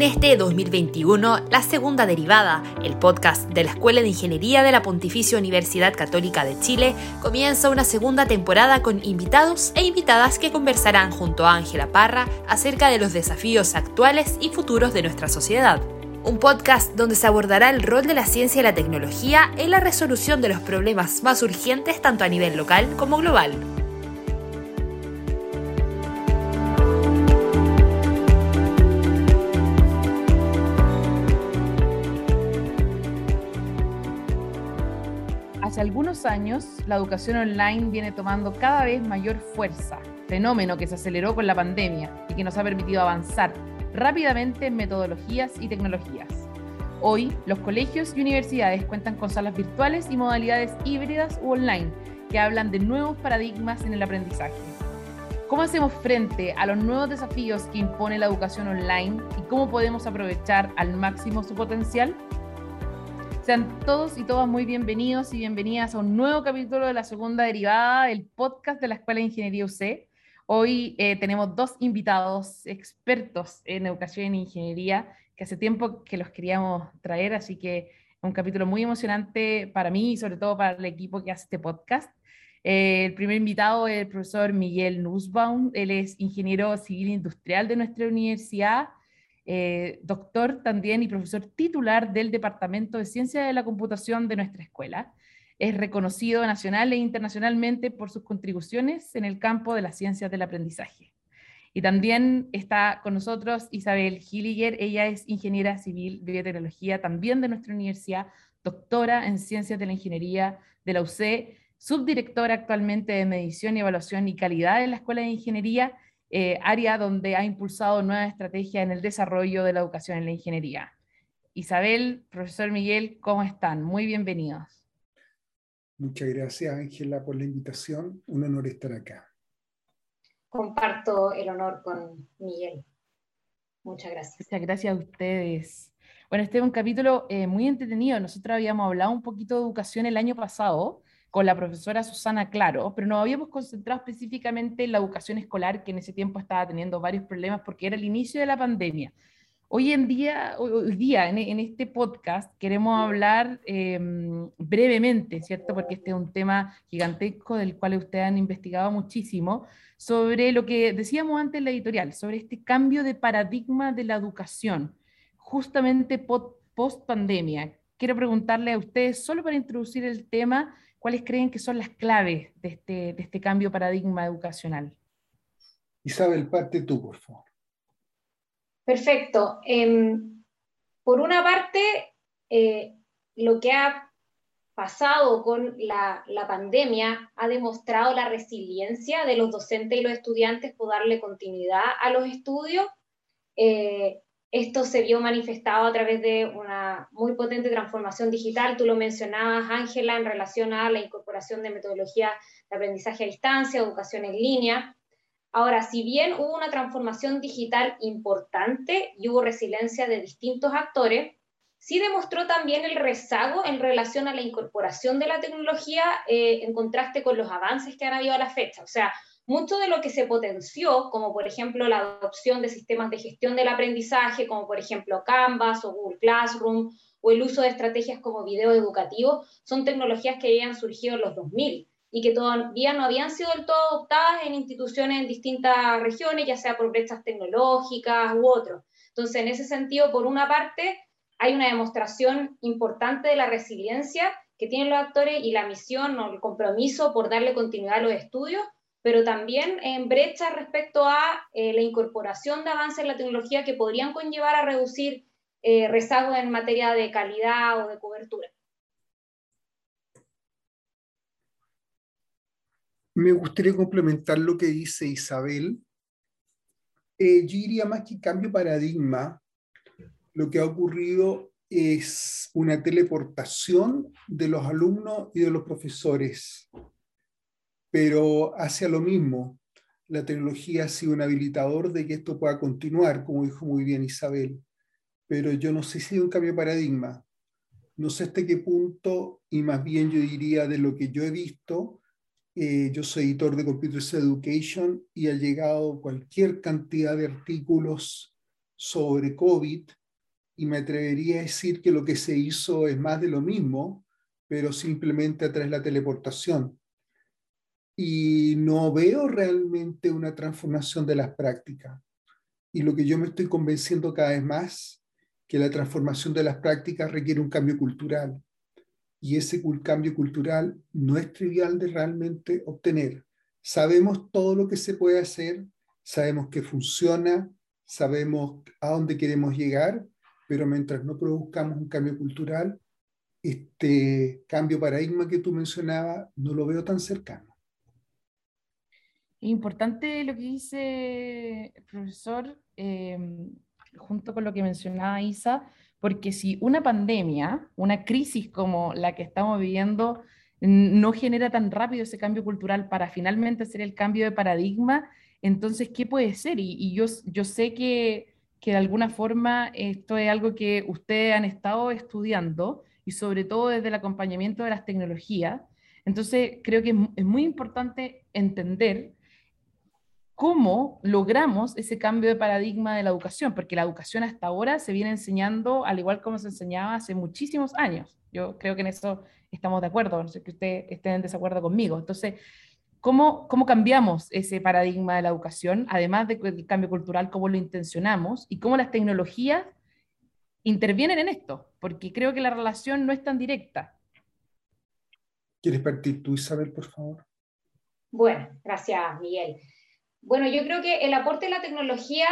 En este 2021, la segunda derivada, el podcast de la Escuela de Ingeniería de la Pontificia Universidad Católica de Chile, comienza una segunda temporada con invitados e invitadas que conversarán junto a Ángela Parra acerca de los desafíos actuales y futuros de nuestra sociedad. Un podcast donde se abordará el rol de la ciencia y la tecnología en la resolución de los problemas más urgentes tanto a nivel local como global. Algunos años, la educación online viene tomando cada vez mayor fuerza, fenómeno que se aceleró con la pandemia y que nos ha permitido avanzar rápidamente en metodologías y tecnologías. Hoy, los colegios y universidades cuentan con salas virtuales y modalidades híbridas u online que hablan de nuevos paradigmas en el aprendizaje. ¿Cómo hacemos frente a los nuevos desafíos que impone la educación online y cómo podemos aprovechar al máximo su potencial? Sean todos y todas muy bienvenidos y bienvenidas a un nuevo capítulo de la segunda derivada del podcast de la Escuela de Ingeniería UC. Hoy eh, tenemos dos invitados expertos en educación e ingeniería que hace tiempo que los queríamos traer, así que un capítulo muy emocionante para mí y sobre todo para el equipo que hace este podcast. Eh, el primer invitado es el profesor Miguel Nussbaum, él es ingeniero civil industrial de nuestra universidad eh, doctor también y profesor titular del Departamento de Ciencia de la Computación de nuestra escuela. Es reconocido nacional e internacionalmente por sus contribuciones en el campo de las ciencias del aprendizaje. Y también está con nosotros Isabel Gilliger, ella es ingeniera civil de biotecnología también de nuestra universidad, doctora en ciencias de la ingeniería de la UC, subdirectora actualmente de medición y evaluación y calidad en la Escuela de Ingeniería eh, área donde ha impulsado nuevas estrategias en el desarrollo de la educación en la ingeniería. Isabel, profesor Miguel, ¿cómo están? Muy bienvenidos. Muchas gracias, Ángela, por la invitación. Un honor estar acá. Comparto el honor con Miguel. Muchas gracias. Muchas gracias a ustedes. Bueno, este es un capítulo eh, muy entretenido. Nosotros habíamos hablado un poquito de educación el año pasado con la profesora Susana Claro, pero nos habíamos concentrado específicamente en la educación escolar, que en ese tiempo estaba teniendo varios problemas porque era el inicio de la pandemia. Hoy en día, hoy día en, este podcast, queremos hablar em, brevemente, ¿cierto? Porque este es un tema gigantesco del cual ustedes han investigado muchísimo, sobre lo que decíamos antes en la editorial, sobre este cambio de paradigma de la educación, justamente post pandemia. Quiero preguntarle a ustedes, solo para introducir el tema, ¿cuáles creen que son las claves de este, de este cambio paradigma educacional? Isabel, parte tú, por favor. Perfecto. Em, por una parte, eh, lo que ha pasado con la, la, pandemia ha demostrado la resiliencia de los docentes y los estudiantes por darle continuidad a los estudios. Eh, esto se vio manifestado a través de una muy potente transformación digital. Tú lo mencionabas, Ángela, en relación a la incorporación de metodología de aprendizaje a distancia, educación en línea. Ahora, si bien hubo una transformación digital importante y hubo resiliencia de distintos actores, sí demostró también el rezago en relación a la incorporación de la tecnología eh, en contraste con los avances que han habido a la fecha. O sea, mucho de lo que se potenció, como por ejemplo la adopción de sistemas de gestión del aprendizaje, como por ejemplo Canvas o Google Classroom, o el uso de estrategias como video educativo, son tecnologías que habían surgido en los 2000 y que todavía no habían sido del todo adoptadas en instituciones en distintas regiones, ya sea por brechas tecnológicas u otros. Entonces, en ese sentido, por una parte, hay una demostración importante de la resiliencia que tienen los actores y la misión o el compromiso por darle continuidad a los estudios, pero también en brecha respecto a eh, la incorporación de avances en la tecnología que podrían conllevar a reducir eh, rezagos en materia de calidad o de cobertura. Me gustaría complementar lo que dice Isabel. Eh, yo diría más que cambio paradigma, lo que ha ocurrido es una teleportación de los alumnos y de los profesores pero hacia lo mismo. La tecnología ha sido un habilitador de que esto pueda continuar, como dijo muy bien Isabel, pero yo no sé si es un cambio de paradigma. No sé hasta qué punto, y más bien yo diría de lo que yo he visto, eh, yo soy editor de Computers Education y ha llegado cualquier cantidad de artículos sobre COVID y me atrevería a decir que lo que se hizo es más de lo mismo, pero simplemente a través de la teleportación. Y no veo realmente una transformación de las prácticas. Y lo que yo me estoy convenciendo cada vez más, que la transformación de las prácticas requiere un cambio cultural. Y ese cambio cultural no es trivial de realmente obtener. Sabemos todo lo que se puede hacer, sabemos que funciona, sabemos a dónde queremos llegar, pero mientras no produzcamos un cambio cultural, este cambio paradigma que tú mencionabas no lo veo tan cercano. Importante lo que dice el profesor, em, junto con lo que mencionaba Isa, porque si una pandemia, una crisis como la que estamos viviendo, no genera tan rápido ese cambio cultural para finalmente hacer el cambio de paradigma, entonces, ¿qué puede ser? Y, yo, yo sé que, que, de alguna forma esto es algo que ustedes han estado estudiando y sobre todo desde el acompañamiento de las tecnologías. Entonces, creo que es, muy importante entender cómo logramos ese cambio de paradigma de la educación, porque la educación hasta ahora se viene enseñando al igual como se enseñaba hace muchísimos años. Yo creo que en eso estamos de acuerdo, no sé que ustedes estén en desacuerdo conmigo. Entonces, ¿Cómo, ¿Cómo cambiamos ese paradigma de la educación, además del cambio cultural, cómo lo intencionamos y cómo las tecnologías intervienen en esto? Porque creo que la relación no es tan directa. ¿Quieres partir tú, Isabel, por favor? Bueno, gracias, Miguel. Bueno, yo creo que el aporte de la tecnología,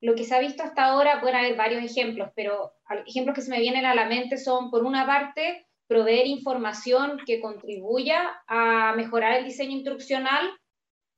lo que se ha visto hasta ahora, pueden haber varios ejemplos, pero ejemplos que se me vienen a la mente son, por una parte, proveer información que contribuya a mejorar el diseño instruccional.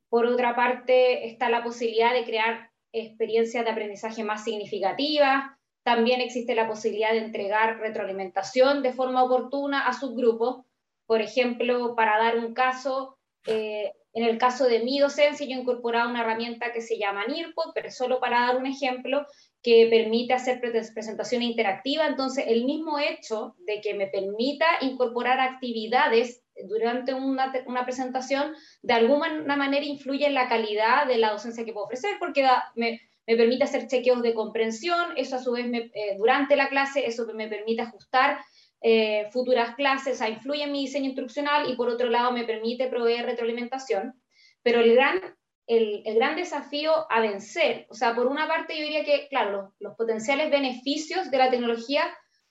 Por otra parte, está la posibilidad de crear experiencias de aprendizaje más significativas. También existe la posibilidad de entregar retroalimentación de forma oportuna a sus grupos. Por ejemplo, para dar un caso, eh, en el caso de mi docencia, yo he incorporado una herramienta que se llama NIRPOD, pero solo para dar un ejemplo, que permite hacer presentación interactiva. Entonces, el mismo hecho de que me permita incorporar actividades durante una, una presentación, de alguna manera influye en la calidad de la docencia que puedo ofrecer, porque me, me, permite hacer chequeos de comprensión, eso a su vez eh, durante la clase, eso me permite ajustar eh, futuras clases, o influye en mi diseño instruccional y por otro lado me permite proveer retroalimentación. Pero el gran el, gran desafío a vencer. O sea, por una parte yo diría que, claro, los, potenciales beneficios de la tecnología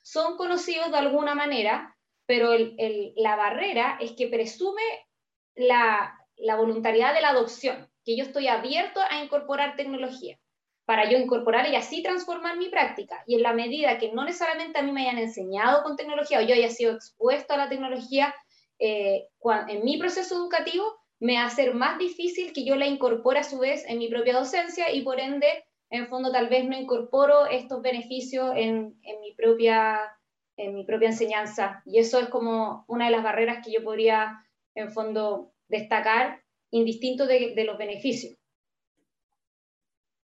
son conocidos de alguna manera, pero la barrera es que presume la, la voluntariedad de la adopción, que yo estoy abierto a incorporar tecnología para yo incorporar y así transformar mi práctica. Y en la medida que no necesariamente a mí me hayan enseñado con tecnología o yo haya sido expuesto a la tecnología eh, en mi proceso educativo, me hace más difícil que yo la incorpore a su vez en mi propia docencia y por ende, en fondo, tal vez no incorporo estos beneficios en, mi, propia, en mi propia enseñanza. Y eso es como una de las barreras que yo podría, en fondo, destacar, indistinto de los beneficios.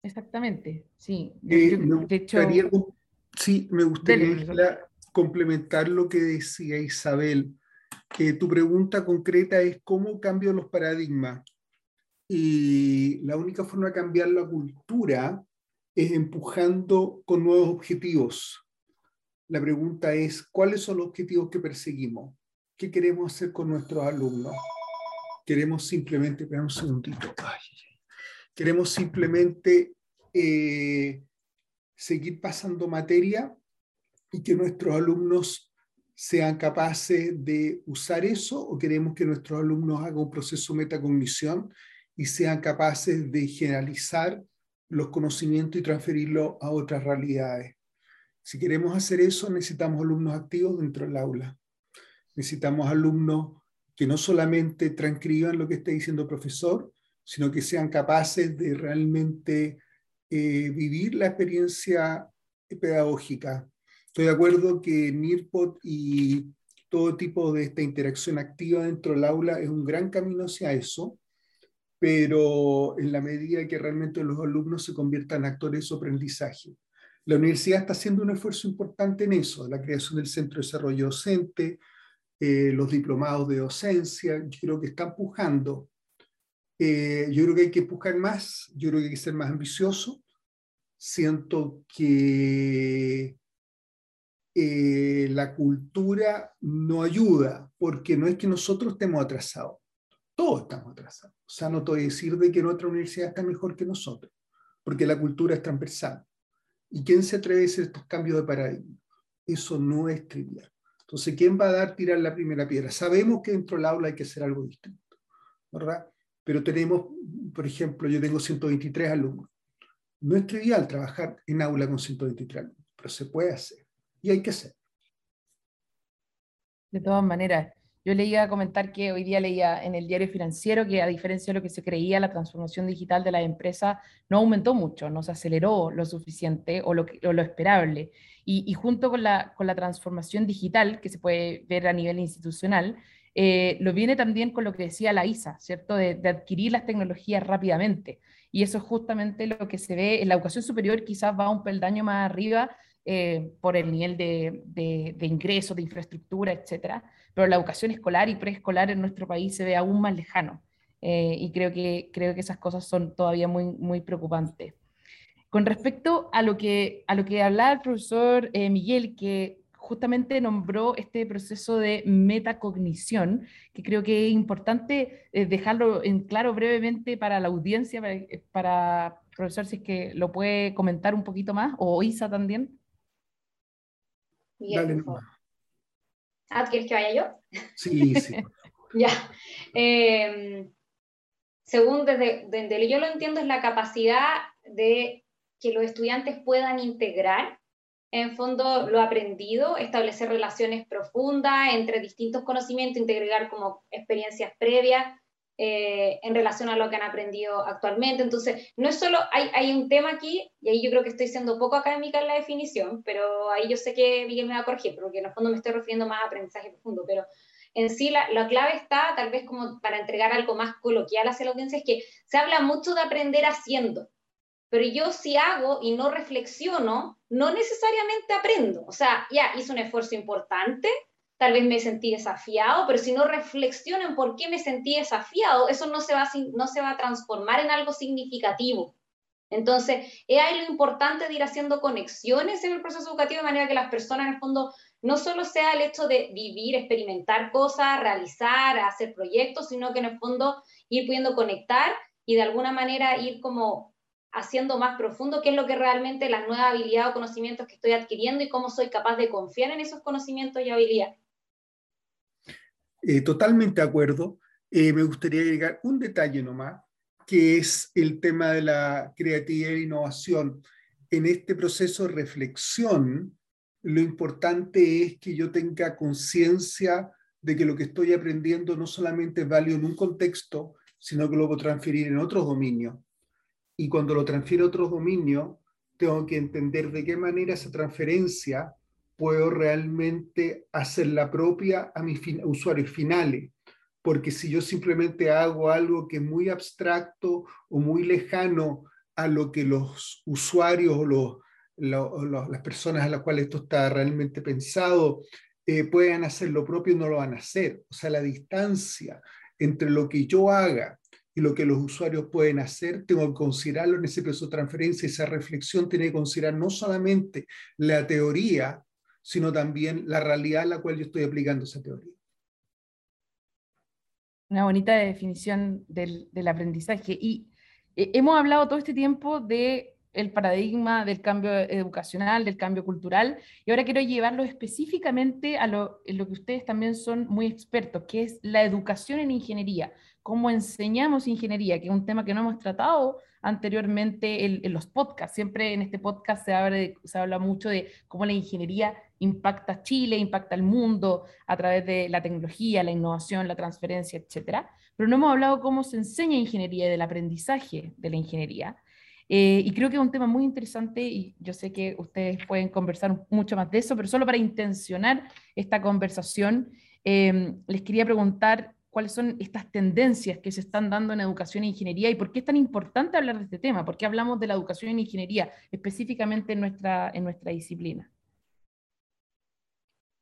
Exactamente, sí. Eh, de hecho, sí, me gustaría complementar lo que decía Isabel que tu pregunta concreta es cómo cambio los paradigmas. Y la única forma de cambiar la cultura es empujando con nuevos objetivos. La pregunta es, ¿cuáles son los objetivos que perseguimos? ¿Qué queremos hacer con nuestros alumnos? Queremos simplemente, espera un segundito, queremos simplemente eh, seguir pasando materia y que nuestros alumnos sean capaces de usar eso o queremos que nuestros alumnos hagan un proceso de metacognición y sean capaces de generalizar los conocimientos y transferirlos a otras realidades. Si queremos hacer eso, necesitamos alumnos activos dentro del aula. Necesitamos alumnos que no solamente transcriban lo que está diciendo el profesor, sino que sean capaces de realmente eh, vivir la experiencia pedagógica Estoy de acuerdo que NIRPOT y todo tipo de esta interacción activa dentro del aula es un gran camino hacia eso, pero en la medida que realmente los alumnos se conviertan en actores de su aprendizaje. La universidad está haciendo un esfuerzo importante en eso, la creación del Centro de Desarrollo Docente, eh, los diplomados de docencia, yo creo que están empujando. Eh, yo creo que hay que empujar más, yo creo que hay que ser más ambicioso, siento que eh, la cultura no ayuda, porque no es que nosotros estemos atrasados, todos estamos atrasados. O sea, no te voy a decir de que otra universidad está mejor que nosotros, porque la cultura es transversal. ¿Y quién se atreve a hacer estos cambios de paradigma? Eso no es trivial. Entonces, ¿quién va a dar tirar la primera piedra? Sabemos que dentro del aula hay que hacer algo distinto, ¿verdad? Pero tenemos, por ejemplo, yo tengo 123 alumnos. No es trivial trabajar en aula con 123 alumnos, pero se puede hacer y hay que hacer. De todas maneras, yo le iba a comentar que hoy día leía en el diario financiero que a diferencia de lo que se creía, la transformación digital de la empresa no aumentó mucho, no se aceleró lo suficiente o lo, lo esperable. Y, junto con la, con la transformación digital que se puede ver a nivel institucional, eh, lo viene también con lo que decía la ISA, ¿cierto? De, de, adquirir las tecnologías rápidamente. Y eso es justamente lo que se ve en la educación superior, quizás va un peldaño más arriba eh, por el nivel de, de, ingresos, de infraestructura, etcétera, pero la educación escolar y preescolar en nuestro país se ve aún más lejano. Eh, y creo que, creo que esas cosas son todavía muy, muy preocupantes. Con respecto a lo que, a lo que hablaba el profesor eh, Miguel, que justamente nombró este proceso de metacognición, que creo que es importante dejarlo en claro brevemente para la audiencia, para, para, profesor, si es que lo puede comentar un poquito más, o Isa también. Dale, Ah, ¿quieres que vaya yo? Sí, sí. ya. Em, según desde, desde yo lo entiendo, es la capacidad de que los estudiantes puedan integrar en fondo lo aprendido, establecer relaciones profundas entre distintos conocimientos, integrar como experiencias previas eh, en relación a lo que han aprendido actualmente. Entonces, no es solo, hay, un tema aquí, y ahí yo creo que estoy siendo poco académica en la definición, pero ahí yo sé que Miguel me va a corregir, porque en el fondo me estoy refiriendo más a aprendizaje profundo, pero en sí la, la, clave está, tal vez como para entregar algo más coloquial hacia la audiencia, es que se habla mucho de aprender haciendo, pero yo si hago y no reflexiono, no necesariamente aprendo. O sea, ya hice un esfuerzo importante, tal vez me sentí desafiado, pero si no reflexionan por qué me sentí desafiado, eso no se va a, no se va a transformar en algo significativo. Entonces, es ahí lo importante de ir haciendo conexiones en el proceso educativo de manera que las personas en el fondo no solo sea el hecho de vivir, experimentar cosas, realizar, hacer proyectos, sino que en el fondo ir pudiendo conectar y de alguna manera ir como haciendo más profundo qué es lo que realmente la nueva habilidad o conocimientos que estoy adquiriendo y cómo soy capaz de confiar en esos conocimientos y habilidades. Eh, totalmente de acuerdo. Eh, me gustaría agregar un detalle nomás, que es el tema de la creatividad e innovación. En este proceso de reflexión, lo importante es que yo tenga conciencia de que lo que estoy aprendiendo no solamente es válido en un contexto, sino que lo puedo transferir en otros dominios. Y cuando lo transfiero a otros dominios, tengo que entender de qué manera esa transferencia puedo realmente hacerla propia a mis usuarios finales. Porque si yo simplemente hago algo que es muy abstracto o muy lejano a lo que los usuarios o los, las personas a las cuales esto está realmente pensado eh, puedan hacer lo propio, no lo van a hacer. O sea, la distancia entre lo que yo haga lo que los usuarios pueden hacer, tengo que considerarlo en ese proceso de transferencia, esa reflexión tiene que considerar no solamente la teoría, sino también la realidad en la cual yo estoy aplicando esa teoría. Una bonita definición del, aprendizaje. Y eh, hemos hablado todo este tiempo de paradigma del cambio educacional, del cambio cultural, y ahora quiero llevarlo específicamente a lo, lo que ustedes también son muy expertos, que es la educación en ingeniería, cómo enseñamos ingeniería, que es un tema que no hemos tratado anteriormente en, los podcasts. Siempre en este podcast se habla, mucho de cómo la ingeniería impacta Chile, impacta el mundo a través de la tecnología, la innovación, la transferencia, etc. Pero no hemos hablado cómo se enseña ingeniería y del aprendizaje de la ingeniería. Eh, y creo que es un tema muy interesante y yo sé que ustedes pueden conversar mucho más de eso, pero solo para intencionar esta conversación, eh, les quería preguntar cuáles son estas tendencias que se están dando en educación e ingeniería y por qué es tan importante hablar de este tema, por qué hablamos de la educación en ingeniería específicamente en nuestra, en nuestra disciplina.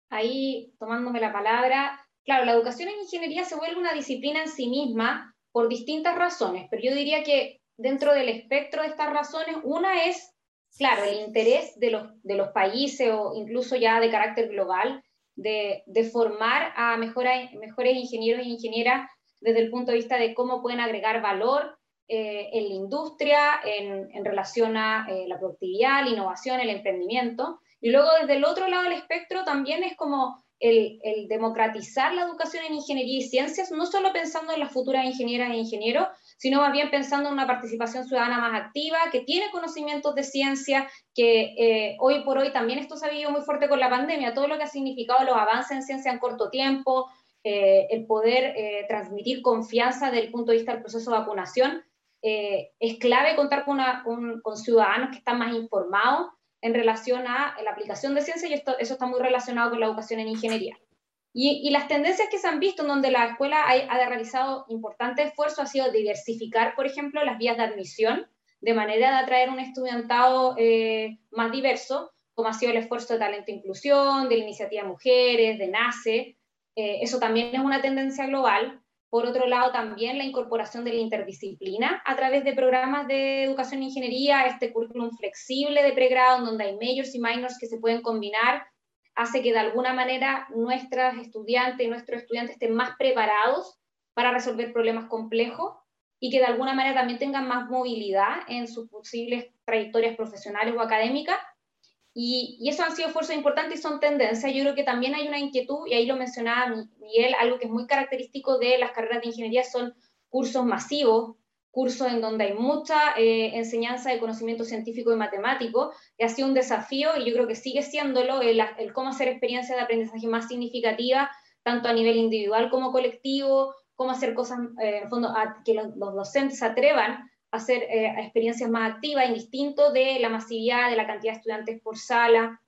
Ahí, tomándome la palabra, claro, la educación en ingeniería se vuelve una disciplina en sí misma por distintas razones, pero yo diría que dentro del espectro de estas razones, una es claro, el interés de los, de los países o incluso ya de carácter global de, formar a mejores, mejores ingenieros e ingenieras desde el punto de vista de cómo pueden agregar valor eh, en la industria, en, en relación a eh, la productividad, la innovación, el emprendimiento. Y luego desde el otro lado del espectro también es como el, democratizar la educación en ingeniería y ciencias, no solo pensando en las futuras ingenieras e ingenieros, sino más bien pensando en una participación ciudadana más activa, que tiene conocimientos de ciencia, que eh, hoy por hoy también esto se ha vivido muy fuerte con la pandemia, todo lo que ha significado los avances en ciencia en corto tiempo, eh, el poder eh, transmitir confianza desde el punto de vista del proceso de vacunación, es clave contar con, ciudadanos que están más informados en relación a la aplicación de ciencia y esto, eso está muy relacionado con la educación en ingeniería. Y, las tendencias que se han visto en donde la escuela ha, ha realizado importante esfuerzo ha sido diversificar, por ejemplo, las vías de admisión de manera de atraer un estudiantado eh, más diverso, como ha sido el esfuerzo de talento e inclusión, de la iniciativa Mujeres, de NACE. Eh, eso también es una tendencia global. Por otro lado, también la incorporación de la interdisciplina a través de programas de educación e ingeniería, este currículum flexible de pregrado, donde hay majors y minors que se pueden combinar, hace que de alguna manera nuestras estudiantes nuestros estudiantes estén más preparados para resolver problemas complejos y que de alguna manera también tengan más movilidad en sus posibles trayectorias profesionales o académicas y, y, eso han sido esfuerzos importantes y son tendencias. Yo creo que también hay una inquietud, y ahí lo mencionaba Miguel, algo que es muy característico de las carreras de ingeniería son cursos masivos, cursos en donde hay mucha eh, enseñanza de conocimiento científico y matemático, que ha sido un desafío y yo creo que sigue siéndolo el, el cómo hacer experiencias de aprendizaje más significativas, tanto a nivel individual como colectivo, cómo hacer cosas, eh, en fondo, a, que los, los docentes atrevan hacer eh, experiencias más activas, indistinto de la masividad, de la cantidad de estudiantes por sala,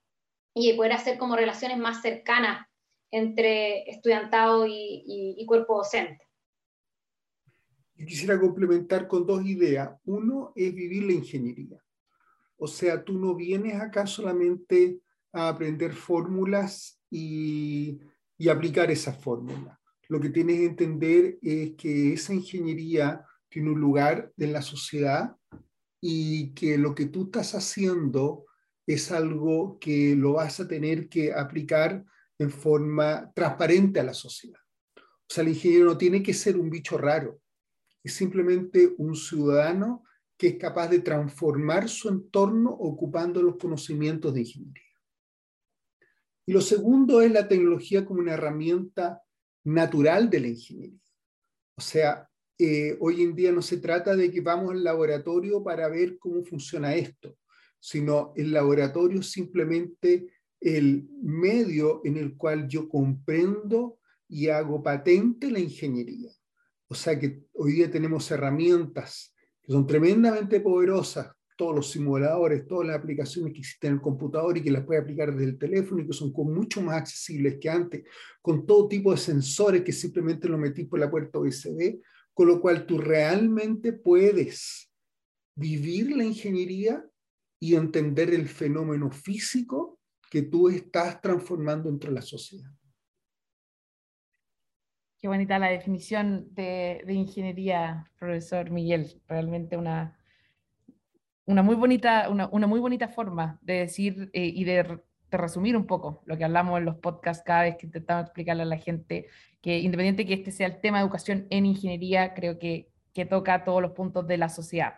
y poder hacer como relaciones más cercanas entre estudiantado y, cuerpo docente. Yo quisiera complementar con dos ideas. Uno es vivir la ingeniería. O sea, tú no vienes acá solamente a aprender fórmulas y, y aplicar esas fórmulas. Lo que tienes que entender es que esa ingeniería tiene un lugar en la sociedad y que lo que tú estás haciendo es algo que lo vas a tener que aplicar en forma transparente a la sociedad. O sea, el ingeniero no tiene que ser un bicho raro, es simplemente un ciudadano que es capaz de transformar su entorno ocupando los conocimientos de ingeniería. Y lo segundo es la tecnología como una herramienta natural de la ingeniería. O sea, eh, hoy en día no se trata de que vamos al laboratorio para ver cómo funciona esto, sino el laboratorio es simplemente el medio en el cual yo comprendo y hago patente la ingeniería. O sea que hoy día tenemos herramientas que son tremendamente poderosas, todos los simuladores, todas las aplicaciones que existen en el computador y que las puede aplicar desde el teléfono y que son mucho más accesibles que antes, con todo tipo de sensores que simplemente lo metí por la puerta USB con lo cual tú realmente puedes vivir la ingeniería y entender el fenómeno físico que tú estás transformando entre la sociedad. Qué bonita la definición de, ingeniería, profesor Miguel. Realmente una, una, muy, bonita, una muy bonita forma de decir eh, y de de resumir un poco lo que hablamos en los podcasts cada vez que intentamos explicarle a la gente que independiente que este sea el tema de educación en ingeniería, creo que, que toca todos los puntos de la sociedad.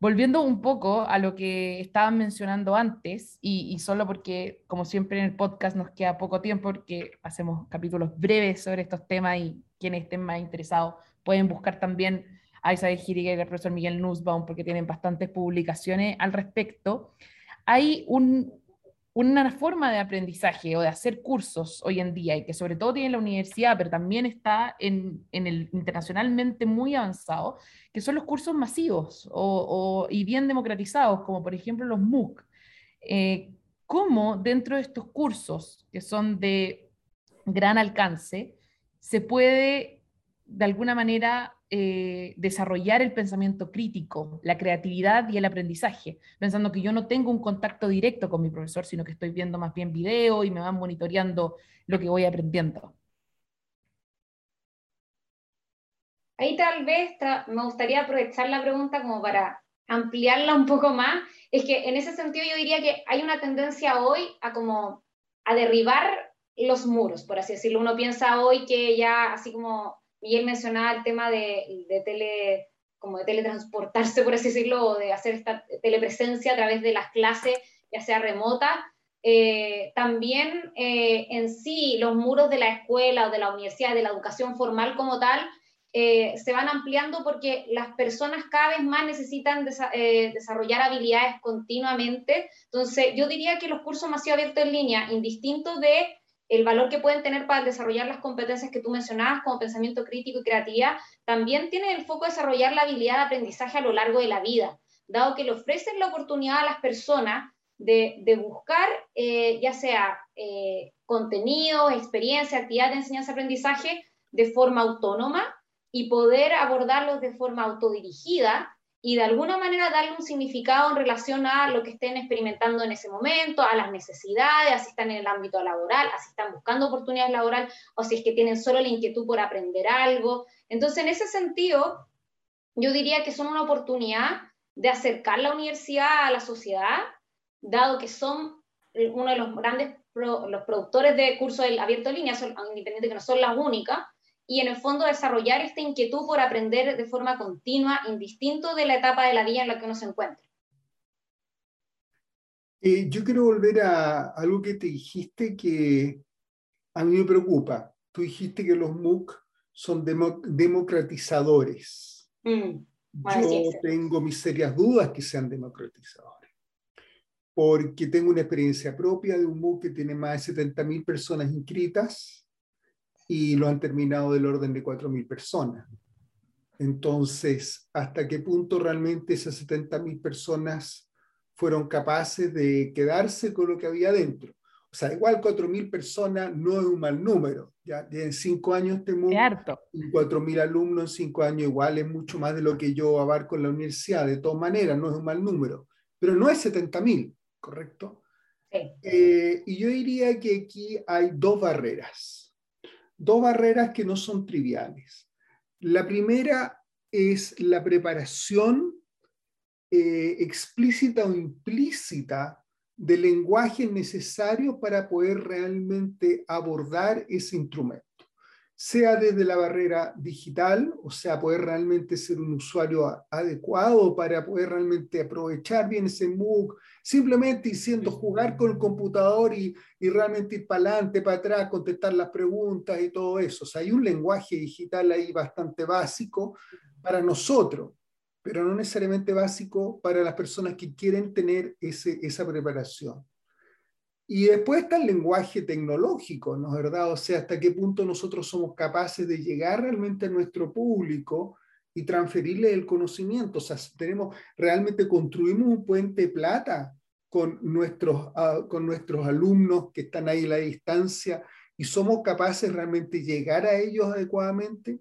Volviendo un poco a lo que estaban mencionando antes, y, y, solo porque, como siempre en el podcast, nos queda poco tiempo, porque hacemos capítulos breves sobre estos temas y quienes estén más interesados pueden buscar también a Isabel Giriga y al profesor Miguel Nussbaum, porque tienen bastantes publicaciones al respecto. Hay un, una forma de aprendizaje o de hacer cursos hoy en día y que sobre todo tiene la universidad, pero también está en, en el internacionalmente muy avanzado, que son los cursos masivos o, y bien democratizados, como por ejemplo los MOOC. Eh, ¿Cómo dentro de estos cursos, que son de gran alcance, se puede de alguna manera eh, desarrollar el pensamiento crítico, la creatividad y el aprendizaje, pensando que yo no tengo un contacto directo con mi profesor, sino que estoy viendo más bien video y me van monitoreando lo que voy aprendiendo. Ahí tal vez me gustaría aprovechar la pregunta como para ampliarla un poco más, es que en ese sentido yo diría que hay una tendencia hoy a como a derribar los muros, por así decirlo. Uno piensa hoy que ya, así como Miguel mencionaba el tema de, de tele, como de teletransportarse, por así decirlo, o de hacer esta telepresencia a través de las clases, ya sea remota, eh, también eh, en sí los muros de la escuela o de la universidad, de la educación formal como tal, eh, se van ampliando porque las personas cada vez más necesitan desarrollar habilidades continuamente. Entonces, yo diría que los cursos más abiertos en línea, indistintos de el valor que pueden tener para desarrollar las competencias que tú mencionabas, como pensamiento crítico y creatividad, también tienen el foco de desarrollar la habilidad de aprendizaje a lo largo de la vida, dado que le ofrecen la oportunidad a las personas de, buscar eh, ya sea eh, contenido, experiencia, actividad de enseñanza-aprendizaje de forma autónoma y poder abordarlos de forma autodirigida y de alguna manera darle un significado en relación a lo que estén experimentando en ese momento, a las necesidades, si están en el ámbito laboral, si están buscando oportunidades laborales o si es que tienen solo la inquietud por aprender algo. Entonces, en ese sentido, yo diría que son una oportunidad de acercar la universidad a la sociedad, dado que son uno de los grandes los productores de cursos abierto en línea, son, independiente que no son las únicas, y en el fondo desarrollar esta inquietud por aprender de forma continua, indistinto de la etapa de la vida en la que uno se encuentra. Eh, yo quiero volver a algo que te dijiste que a mí me preocupa. Tú dijiste que los MOOC son democratizadores. Mm, yo tengo mis serias dudas que sean democratizadores, porque tengo una experiencia propia de un MOOC que tiene más de 70.000 personas inscritas y lo han terminado del orden de 4.000 personas. Entonces, ¿hasta qué punto realmente esas 70.000 personas fueron capaces de quedarse con lo que había dentro? O sea, igual 4.000 personas no es un mal número. Ya, en cinco años tenemos 4.000 alumnos en cinco años, igual es mucho más de lo que yo abarco en la universidad. De todas maneras, no es un mal número. Pero no es 70.000, ¿correcto? Eh, y yo diría que aquí hay dos barreras dos barreras que no son triviales. La primera es la preparación eh, explícita o implícita del lenguaje necesario para poder realmente abordar ese instrumento sea desde la barrera digital, o sea, poder realmente ser un usuario adecuado para poder realmente aprovechar bien ese MOOC, simplemente diciendo jugar con el computador y, y realmente ir para adelante, para atrás, contestar las preguntas y todo eso. O sea, hay un lenguaje digital ahí bastante básico para nosotros, pero no necesariamente básico para las personas que quieren tener ese, esa preparación. Y después está el lenguaje tecnológico, ¿no es verdad? O sea, hasta qué punto nosotros somos capaces de llegar realmente a nuestro público y transferirle el conocimiento. O sea, tenemos, realmente construimos un puente plata con nuestros, ah, con nuestros alumnos que están ahí a la distancia y somos capaces realmente llegar a ellos adecuadamente.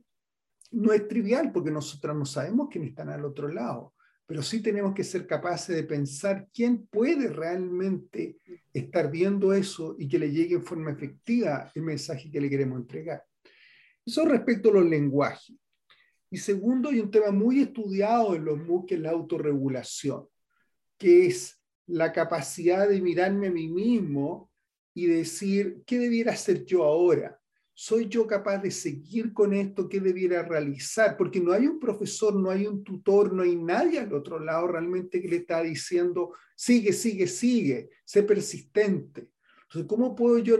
No es trivial porque nosotros no sabemos quiénes están al otro lado pero sí tenemos que ser capaces de pensar quién puede realmente estar viendo eso y que le llegue en forma efectiva el mensaje que le queremos entregar. Eso respecto a los lenguajes. Y segundo, hay un tema muy estudiado en los MOOC, que es la autorregulación, que es la capacidad de mirarme a mí mismo y decir, ¿qué debiera hacer yo ahora? ¿Soy yo capaz de seguir con esto? ¿Qué debiera realizar? Porque no hay un profesor, no hay un tutor, no hay nadie al otro lado realmente que le está diciendo, sigue, sigue, sigue, sé persistente. Entonces, ¿cómo puedo yo,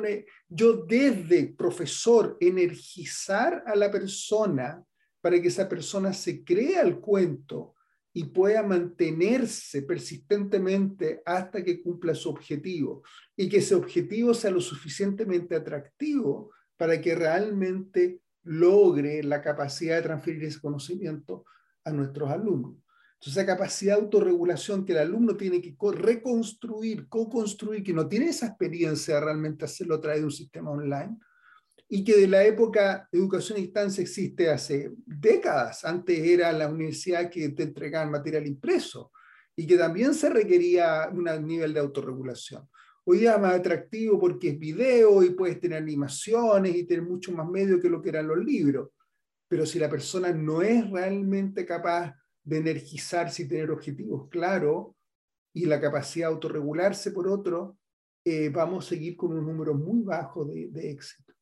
yo desde profesor energizar a la persona para que esa persona se crea el cuento y pueda mantenerse persistentemente hasta que cumpla su objetivo y que ese objetivo sea lo suficientemente atractivo para que realmente logre la capacidad de transferir ese conocimiento a nuestros alumnos. Entonces, esa capacidad de autorregulación que el alumno tiene que reconstruir, co-construir, que no tiene esa experiencia de realmente hacerlo a través de un sistema online, y que de la época de educación a distancia existe hace décadas. Antes era la universidad que te entregaba material impreso y que también se requería un nivel de autorregulación. Hoy día es más atractivo porque es video y puedes tener animaciones y tener mucho más medio que lo que eran los libros. Pero si la persona no es realmente capaz de energizarse y tener objetivos claros y la capacidad de autorregularse por otro, eh, vamos a seguir con un número muy bajo de, de éxito.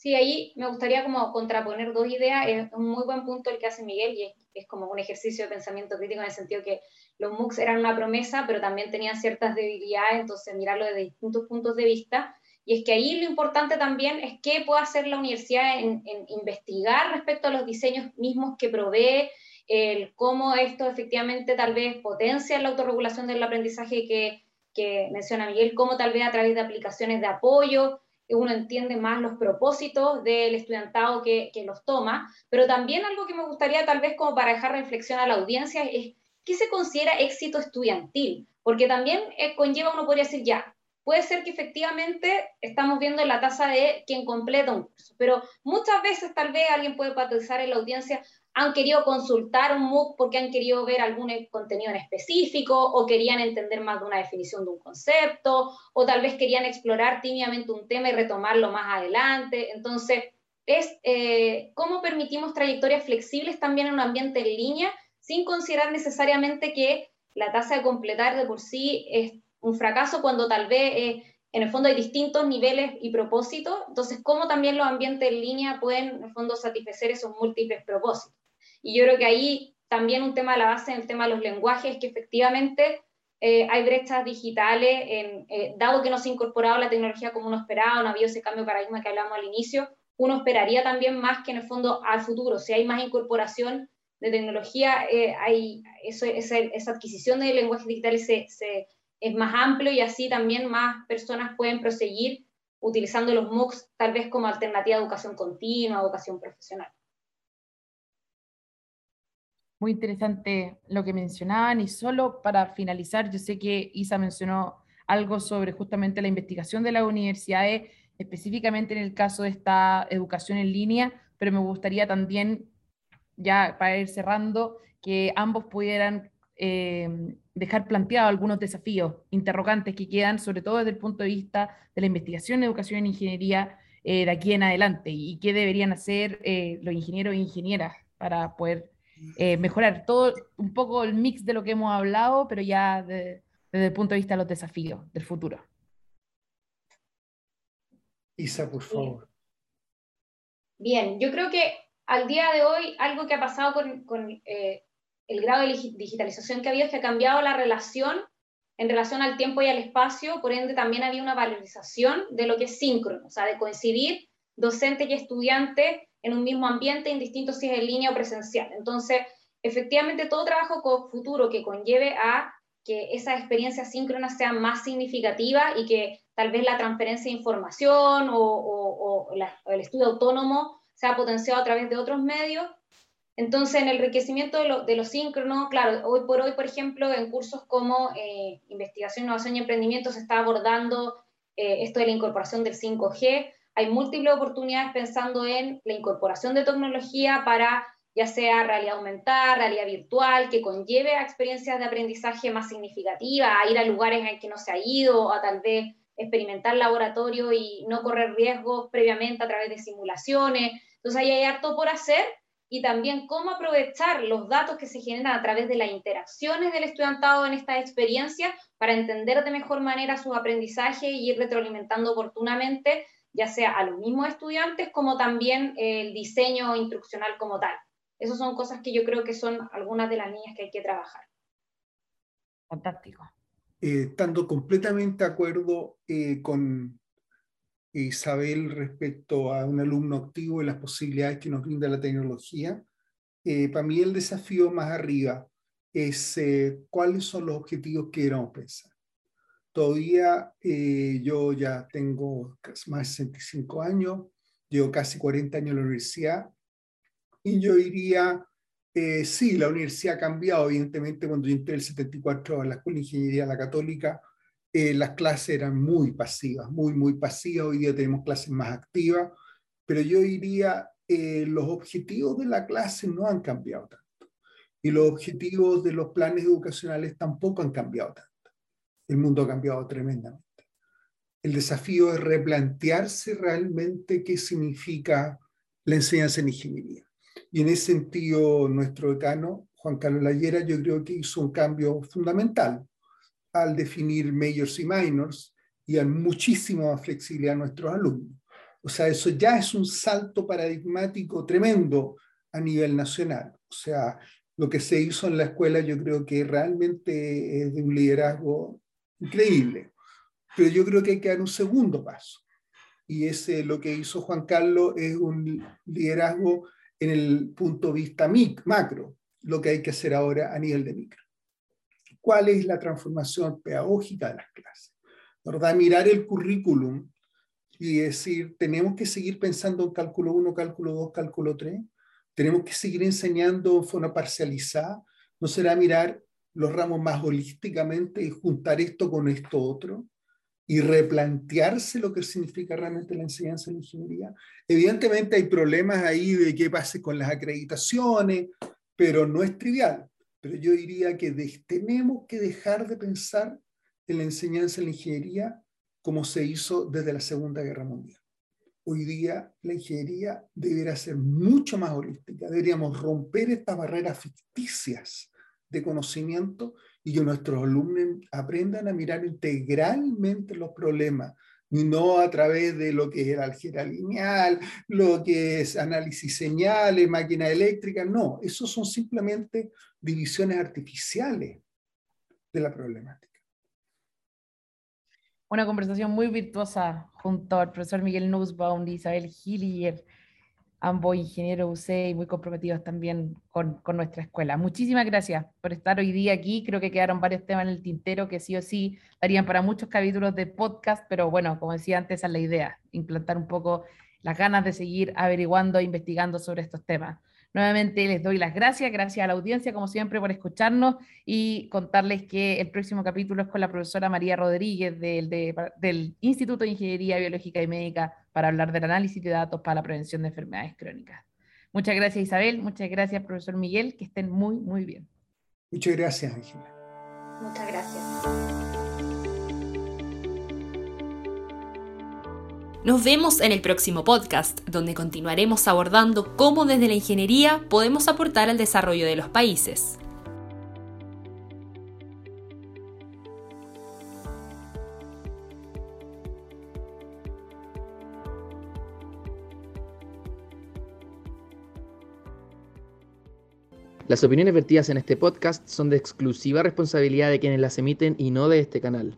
Sí, ahí me gustaría como contraponer dos ideas. Es un muy buen punto el que hace Miguel y es, como un ejercicio de pensamiento crítico en el sentido que los MOOCs eran una promesa, pero también tenían ciertas debilidades, entonces mirarlo desde distintos puntos de vista. Y es que ahí lo importante también es qué puede hacer la universidad en, investigar respecto a los diseños mismos que provee, el cómo esto efectivamente tal vez potencia la autorregulación del aprendizaje que, que menciona Miguel, cómo tal vez a través de aplicaciones de apoyo, uno entiende más los propósitos del estudiantado que, que, los toma, pero también algo que me gustaría tal vez como para dejar reflexión a la audiencia es qué se considera éxito estudiantil, porque también eh, conlleva, uno podría decir, ya, puede ser que efectivamente estamos viendo la tasa de quien completa un curso, pero muchas veces tal vez alguien puede patizar en la audiencia, han querido consultar un MOOC porque han querido ver algún contenido en específico o querían entender más de una definición de un concepto o tal vez querían explorar tímidamente un tema y retomarlo más adelante. Entonces, es eh, cómo permitimos trayectorias flexibles también en un ambiente en línea sin considerar necesariamente que la tasa de completar de por sí es un fracaso cuando tal vez eh, en el fondo hay distintos niveles y propósitos. Entonces, cómo también los ambientes en línea pueden en el fondo satisfacer esos múltiples propósitos. Y yo creo que ahí también un tema de la base en el tema de los lenguajes, que efectivamente eh, hay brechas digitales, en, eh, dado que no se ha incorporado la tecnología como uno esperaba, no ha habido ese cambio de paradigma que hablamos al inicio, uno esperaría también más que en el fondo al futuro, si hay más incorporación de tecnología, eh, hay esa, esa, adquisición de lenguajes digitales se, es más amplio y así también más personas pueden proseguir utilizando los MOOCs tal vez como alternativa a educación continua, educación profesional. Muy interesante lo que mencionaban y solo para finalizar, yo sé que Isa mencionó algo sobre justamente la investigación de las universidades, específicamente en el caso de esta educación en línea, pero me gustaría también, ya para ir cerrando, que ambos pudieran eh, dejar planteados algunos desafíos, interrogantes que quedan, sobre todo desde el punto de vista de la investigación, educación en ingeniería eh, de aquí en adelante y qué deberían hacer eh, los ingenieros e ingenieras para poder eh, mejorar todo un poco el mix de lo que hemos hablado, pero ya desde el punto de vista de los desafíos del futuro. Isa, por favor. Bien, yo creo que al día de hoy algo que ha pasado con, eh, el grado de digitalización que ha habido es que ha cambiado la relación en relación al tiempo y al espacio, por ende también había una valorización de lo que es síncrono, o sea, de coincidir docente y estudiante en un mismo ambiente, indistinto si es en línea o presencial. Entonces, efectivamente, todo trabajo futuro que conlleve a que esas experiencias síncronas sean más significativas y que tal vez la transferencia de información o, el estudio autónomo sea potenciado a través de otros medios. Entonces, en el enriquecimiento de lo, de síncrono, claro, hoy por hoy, por ejemplo, en cursos como eh, investigación, innovación y emprendimiento se está abordando eh, esto de la incorporación del 5G, hay múltiples oportunidades pensando en la incorporación de tecnología para ya sea realidad aumentada, realidad virtual, que conlleve a experiencias de aprendizaje más significativas, a ir a lugares en que no se ha ido, a tal vez experimentar laboratorio y no correr riesgos previamente a través de simulaciones. Entonces ahí hay harto por hacer y también cómo aprovechar los datos que se generan a través de las interacciones del estudiantado en esta experiencia para entender de mejor manera su aprendizaje y ir retroalimentando oportunamente ya sea a los mismos estudiantes como también el diseño instruccional como tal. Esas son cosas que yo creo que son algunas de las líneas que hay que trabajar. Fantástico. Eh, estando completamente de acuerdo eh, con Isabel respecto a un alumno activo y las posibilidades que nos brinda la tecnología, eh, para mí el desafío más arriba es cuáles son los objetivos que queremos pensar. Todavía eh, yo ya tengo más de 65 años, llevo casi 40 años en la universidad y yo diría, eh, sí, la universidad ha cambiado, evidentemente cuando yo entré el 74 a la Escuela de Ingeniería La Católica, eh, las clases eran muy pasivas, muy, muy pasivas, hoy día tenemos clases más activas, pero yo diría, los objetivos de la clase no han cambiado tanto y los objetivos de los planes educacionales tampoco han cambiado tanto el mundo ha cambiado tremendamente. El desafío es replantearse realmente qué significa la enseñanza en ingeniería. Y en ese sentido, nuestro decano, Juan Carlos Layera yo creo que hizo un cambio fundamental al definir majors y minors y a muchísima flexibilidad a nuestros alumnos. O sea, eso ya es un salto paradigmático tremendo a nivel nacional. O sea, lo que se hizo en la escuela yo creo que realmente es de un liderazgo increíble. Pero yo creo que hay que dar un segundo paso. Y ese lo que hizo Juan Carlos es un liderazgo en el punto de vista macro, lo que hay que hacer ahora a nivel de micro. ¿Cuál es la transformación pedagógica de las clases? ¿Verdad? Mirar el currículum y decir, tenemos que seguir pensando en cálculo 1, cálculo 2, cálculo 3, tenemos que seguir enseñando en forma parcializada, no será mirar los ramos más holísticamente y juntar esto con esto otro y replantearse lo que significa realmente la enseñanza en ingeniería. Evidentemente hay problemas ahí de qué pase con las acreditaciones, pero no es trivial. Pero yo diría que tenemos que dejar de pensar en la enseñanza en la ingeniería como se hizo desde la Segunda Guerra Mundial. Hoy día la ingeniería debería ser mucho más holística, deberíamos romper estas barreras ficticias de conocimiento y que nuestros alumnos aprendan a mirar integralmente los problemas y no a través de lo que es el álgebra lineal, lo que es análisis señales, máquina eléctrica, no, esos son simplemente divisiones artificiales de la problemática. Una conversación muy virtuosa junto al profesor Miguel Nussbaum y Isabel Hillier, ambos ingenieros UC y muy comprometidos también con, con, nuestra escuela. Muchísimas gracias por estar hoy día aquí. Creo que quedaron varios temas en el tintero que sí o sí darían para muchos capítulos de podcast, pero bueno, como decía antes, esa es la idea, implantar un poco las ganas de seguir averiguando e investigando sobre estos temas. Nuevamente les doy las gracias, gracias a la audiencia, como siempre, por escucharnos y contarles que el próximo capítulo es con la profesora María Rodríguez del, del Instituto de Ingeniería Biológica y Médica para hablar del análisis de datos para la prevención de enfermedades crónicas. Muchas gracias Isabel, muchas gracias profesor Miguel, que estén muy, muy bien. Muchas gracias Ángela. Muchas gracias. Nos vemos en el próximo podcast, donde continuaremos abordando cómo desde la ingeniería podemos aportar al desarrollo de los países. Las opiniones vertidas en este podcast son de exclusiva responsabilidad de quienes las emiten y no de este canal.